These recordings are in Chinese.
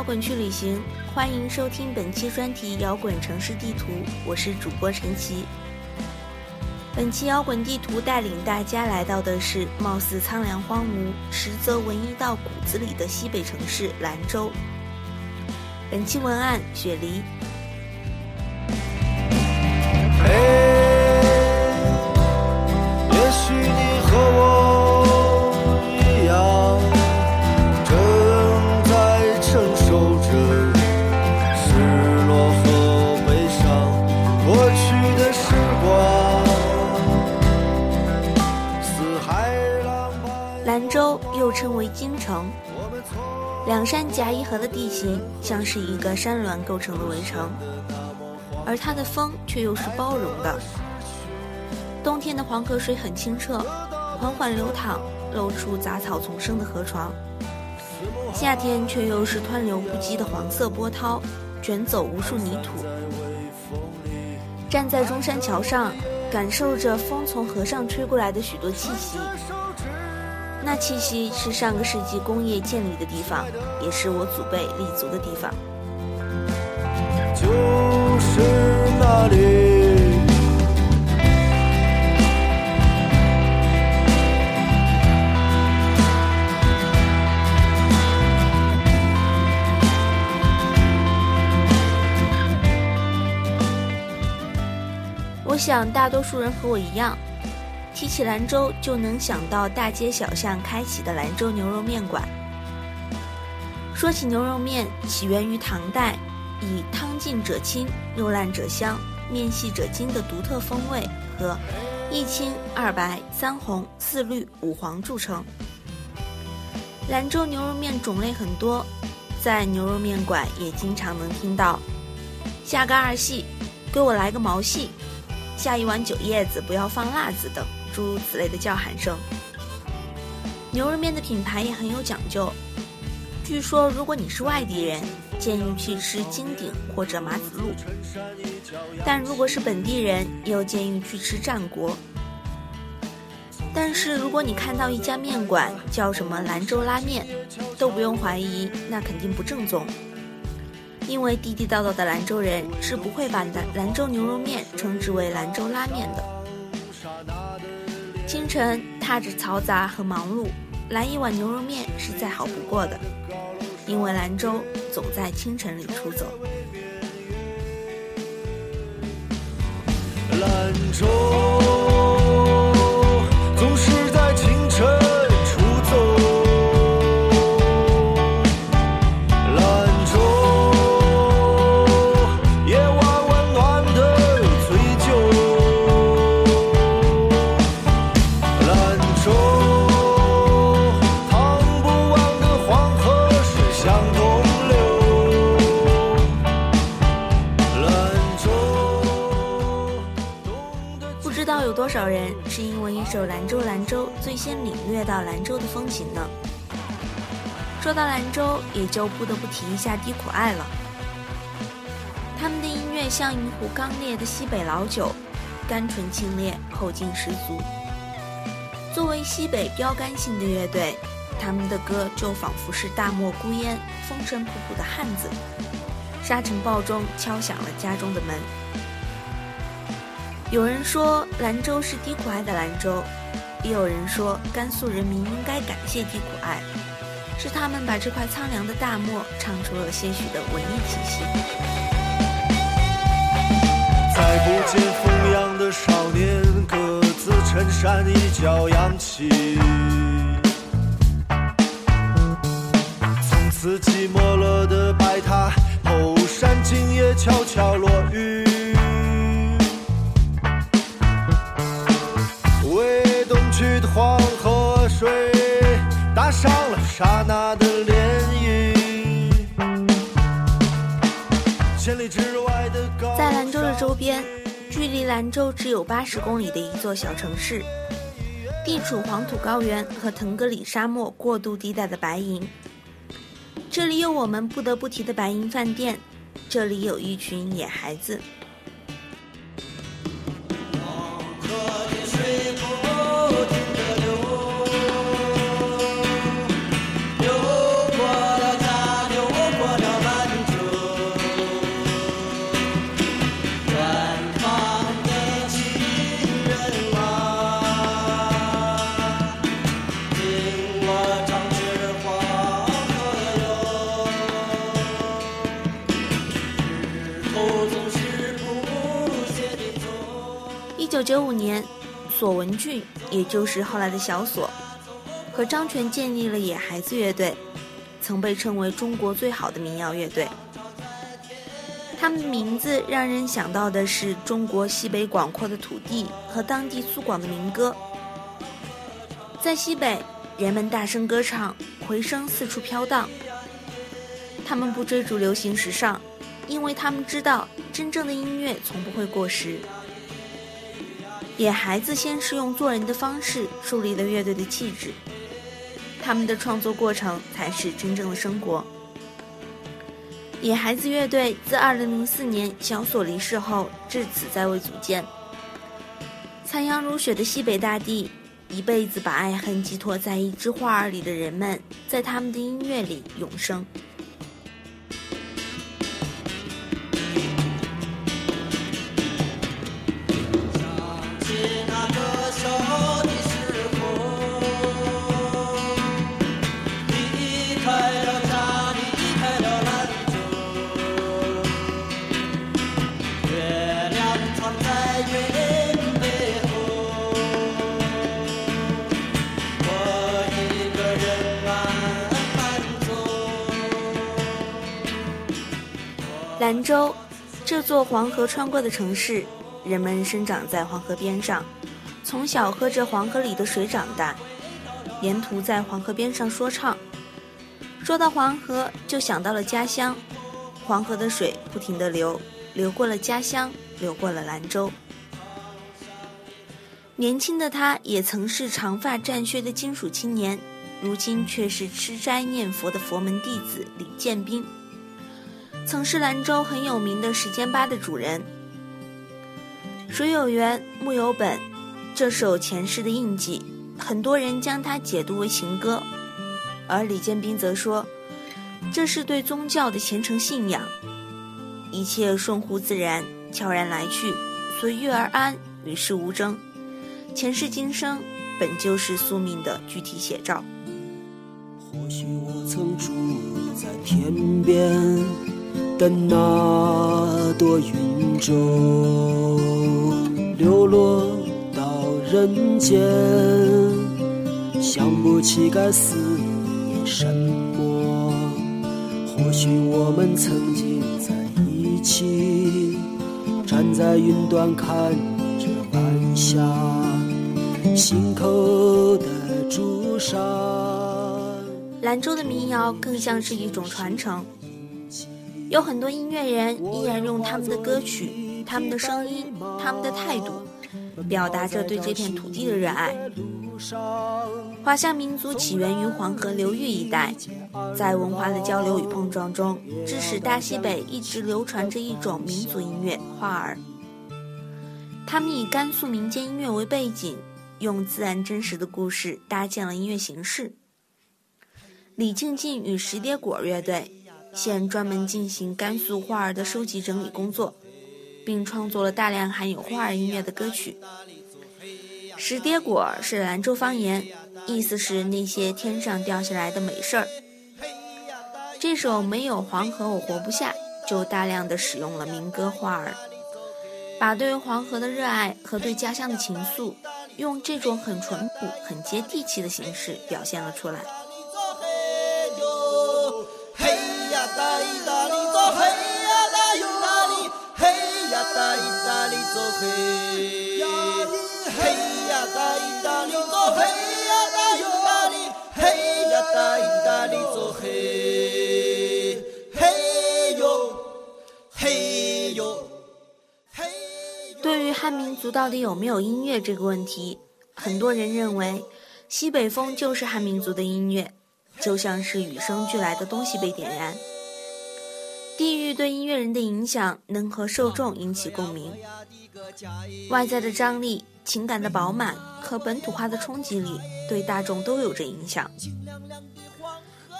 摇滚去旅行，欢迎收听本期专题《摇滚城市地图》，我是主播陈奇。本期摇滚地图带领大家来到的是貌似苍凉荒芜，实则文艺到骨子里的西北城市兰州。本期文案：雪梨。称为京城，两山夹一河的地形像是一个山峦构成的围城，而它的风却又是包容的。冬天的黄河水很清澈，缓缓流淌，露出杂草丛生的河床；夏天却又是湍流不息的黄色波涛，卷走无数泥土。站在中山桥上，感受着风从河上吹过来的许多气息。那气息是上个世纪工业建立的地方，也是我祖辈立足的地方。就是那里。我想，大多数人和我一样。提起兰州，就能想到大街小巷开启的兰州牛肉面馆。说起牛肉面，起源于唐代，以汤净者清、肉烂者香、面细者精的独特风味和一青二白三红四绿五黄著称。兰州牛肉面种类很多，在牛肉面馆也经常能听到“下个二细，给我来个毛细，下一碗酒叶子不要放辣子”等。诸如此类的叫喊声。牛肉面的品牌也很有讲究。据说，如果你是外地人，建议去吃金鼎或者马子路；但如果是本地人，又建议去吃战国。但是，如果你看到一家面馆叫什么兰州拉面，都不用怀疑，那肯定不正宗。因为地地道道的兰州人是不会把兰兰州牛肉面称之为兰州拉面的。清晨踏着嘈杂和忙碌，来一碗牛肉面是再好不过的，因为兰州总在清晨里出走。兰州。说到兰州，也就不得不提一下低苦艾了。他们的音乐像一壶刚烈的西北老酒，甘醇清冽，后劲十足。作为西北标杆性的乐队，他们的歌就仿佛是大漠孤烟，风尘仆仆的汉子，沙尘暴中敲响了家中的门。有人说兰州是低苦艾的兰州，也有人说甘肃人民应该感谢低苦艾，是他们把这块苍凉的大漠唱出了些许的文艺气息。再不见风扬的少年，格子衬衫一角扬起，从此寂寞了的白塔，后山今夜悄悄落雨。黄河水打上刹那的涟漪。千里之外的高在兰州的周边，距离兰州只有八十公里的一座小城市，地处黄土高原和腾格里沙漠过渡地带的白银。这里有我们不得不提的白银饭店，这里有一群野孩子。索文俊，也就是后来的小索，和张全建立了野孩子乐队，曾被称为中国最好的民谣乐队。他们的名字让人想到的是中国西北广阔的土地和当地粗犷的民歌。在西北，人们大声歌唱，回声四处飘荡。他们不追逐流行时尚，因为他们知道真正的音乐从不会过时。野孩子先是用做人的方式树立了乐队的气质，他们的创作过程才是真正的生活。野孩子乐队自2004年小索离世后，至此再未组建。残阳如血的西北大地，一辈子把爱恨寄托在一枝花儿里的人们，在他们的音乐里永生。兰州，这座黄河穿过的城市，人们生长在黄河边上，从小喝着黄河里的水长大，沿途在黄河边上说唱。说到黄河，就想到了家乡，黄河的水不停地流，流过了家乡，流过了兰州。年轻的他，也曾是长发战靴的金属青年，如今却是吃斋念佛的佛门弟子李建斌。曾是兰州很有名的时间吧的主人。水有源，木有本，这首前世的印记，很多人将它解读为情歌，而李建斌则说，这是对宗教的虔诚信仰。一切顺乎自然，悄然来去，随遇而安，与世无争。前世今生，本就是宿命的具体写照。或许我曾住在天边。的那朵云舟流落到人间，想不起该思念什么。或许我们曾经在一起，站在云端看着晚霞，心口的朱砂。兰州的民谣更像是一种传承。有很多音乐人依然用他们的歌曲、他们的声音、他们的态度，表达着对这片土地的热爱。华夏民族起源于黄河流域一带，在文化的交流与碰撞中，致使大西北一直流传着一种民族音乐——花儿。他们以甘肃民间音乐为背景，用自然真实的故事搭建了音乐形式。李静静与石蝶果乐队。现专门进行甘肃花儿的收集整理工作，并创作了大量含有花儿音乐的歌曲。石蝶果是兰州方言，意思是那些天上掉下来的美事儿。这首没有黄河我活不下，就大量的使用了民歌花儿，把对黄河的热爱和对家乡的情愫，用这种很淳朴、很接地气的形式表现了出来。大意大利走嘿呀大意大利嘿呀大意大利走嘿呀大意大利走嘿呀大意大利走嘿嘿哟嘿哟嘿对于汉民族到底有没有音乐这个问题很多人认为西北风就是汉民族的音乐就像是与生俱来的东西被点燃。地域对音乐人的影响能和受众引起共鸣，外在的张力、情感的饱满和本土化的冲击力对大众都有着影响。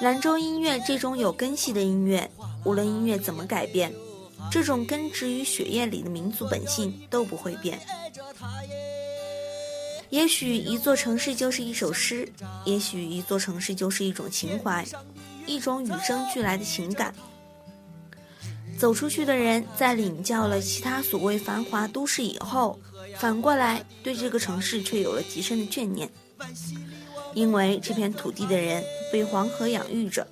兰州音乐这种有根系的音乐，无论音乐怎么改变，这种根植于血液里的民族本性都不会变。也许一座城市就是一首诗，也许一座城市就是一种情怀，一种与生俱来的情感。走出去的人在领教了其他所谓繁华都市以后，反过来对这个城市却有了极深的眷念，因为这片土地的人被黄河养育着。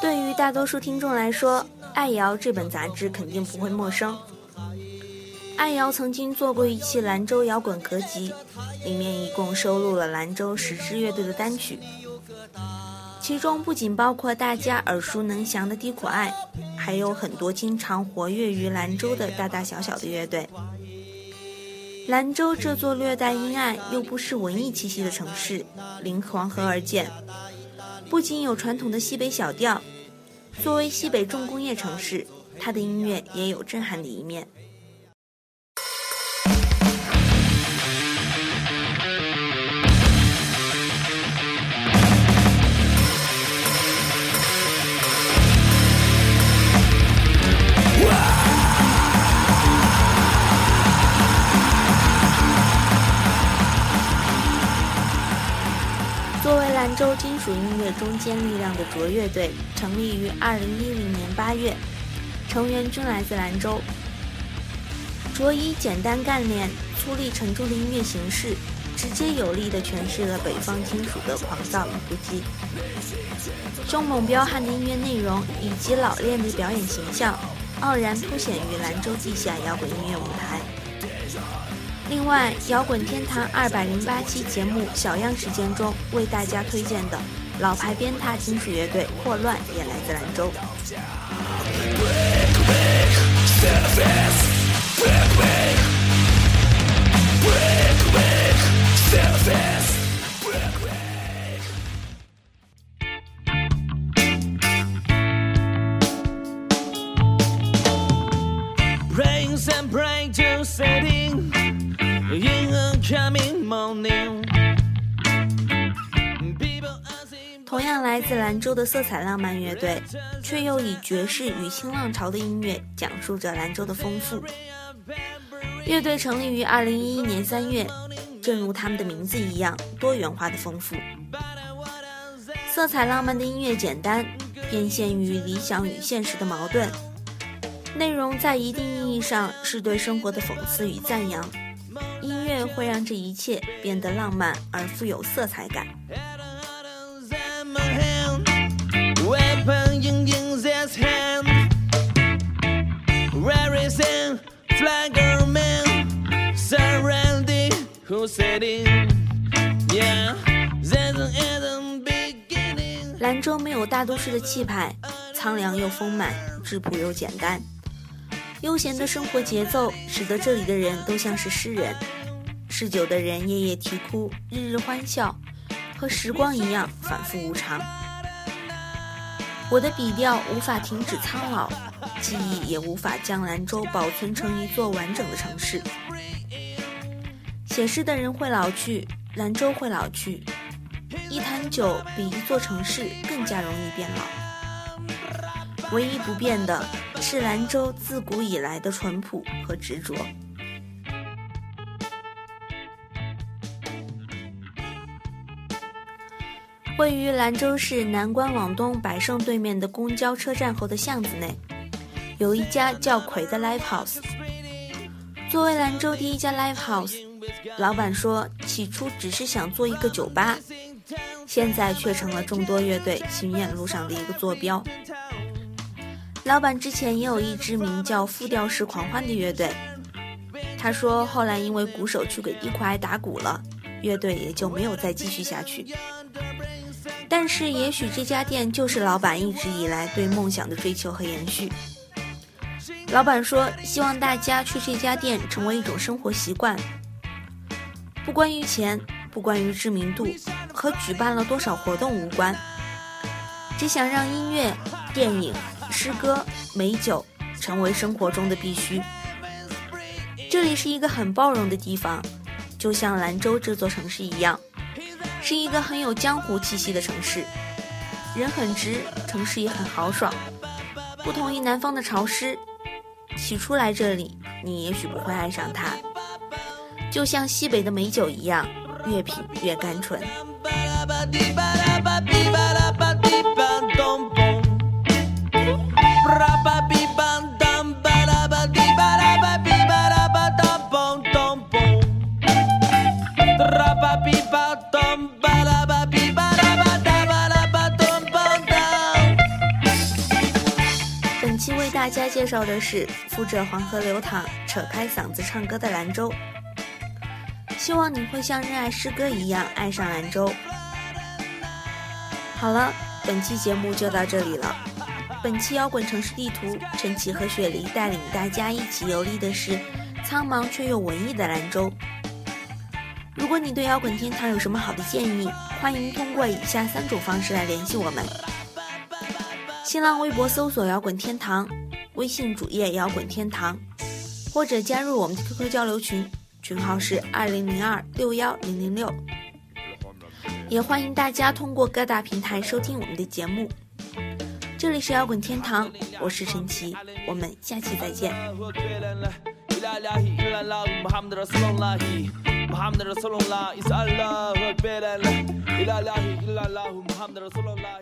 对于大多数听众来说，《爱瑶》这本杂志肯定不会陌生。爱瑶曾经做过一期兰州摇滚合集，里面一共收录了兰州十支乐队的单曲，其中不仅包括大家耳熟能详的低苦爱，还有很多经常活跃于兰州的大大小小的乐队。兰州这座略带阴暗又不失文艺气息的城市，临黄河而建，不仅有传统的西北小调，作为西北重工业城市，它的音乐也有震撼的一面。州金属音乐中坚力量的卓乐队，成立于二零一零年八月，成员均来自兰州。卓以简单干练、粗粝沉重的音乐形式，直接有力地诠释了北方金属的狂躁与不羁。凶猛彪悍的音乐内容以及老练的表演形象，傲然凸显于兰州地下摇滚音乐舞台。另外，摇滚天堂二百零八期节目小样时间中为大家推荐的老牌鞭挞金属乐队霍乱也来自兰州。Rains and pray to setting 同样来自兰州的色彩浪漫乐队，却又以爵士与新浪潮的音乐讲述着兰州的丰富。乐队成立于2011年3月，正如他们的名字一样，多元化的丰富。色彩浪漫的音乐简单，变现于理想与现实的矛盾，内容在一定意义上是对生活的讽刺与赞扬。会让这一切变得浪漫而富有色彩感。兰州没有大都市的气派苍凉又丰满质朴又简单。悠闲的生活节奏使得这里的人都像是诗人。嗜酒的人夜夜啼哭，日日欢笑，和时光一样反复无常。我的笔调无法停止苍老，记忆也无法将兰州保存成一座完整的城市。写诗的人会老去，兰州会老去，一坛酒比一座城市更加容易变老。唯一不变的是兰州自古以来的淳朴和执着。位于兰州市南关往东百盛对面的公交车站后的巷子内，有一家叫葵的 Live House。作为兰州第一家 Live House，老板说起初只是想做一个酒吧，现在却成了众多乐队巡演路上的一个坐标。老板之前也有一支名叫“复调式狂欢”的乐队，他说后来因为鼓手去给地库爱打鼓了，乐队也就没有再继续下去。但是也许这家店就是老板一直以来对梦想的追求和延续。老板说，希望大家去这家店成为一种生活习惯，不关于钱，不关于知名度，和举办了多少活动无关，只想让音乐、电影、诗歌、美酒成为生活中的必须。这里是一个很包容的地方，就像兰州这座城市一样。是一个很有江湖气息的城市，人很直，城市也很豪爽。不同于南方的潮湿，起初来这里，你也许不会爱上它，就像西北的美酒一样，越品越甘醇。大家介绍的是附着黄河流淌、扯开嗓子唱歌的兰州。希望你会像热爱诗歌一样爱上兰州。好了，本期节目就到这里了。本期摇滚城市地图，陈奇和雪梨带领大家一起游历的是苍茫却又文艺的兰州。如果你对摇滚天堂有什么好的建议，欢迎通过以下三种方式来联系我们：新浪微博搜索“摇滚天堂”，微信主页“摇滚天堂”，或者加入我们的 QQ 交流群，群号是二零零二六幺零零六。也欢迎大家通过各大平台收听我们的节目。这里是摇滚天堂，我是陈奇，我们下期再见。 محمد رسول الله إسأل الله أكبر إلا الله إلا الله محمد رسول الله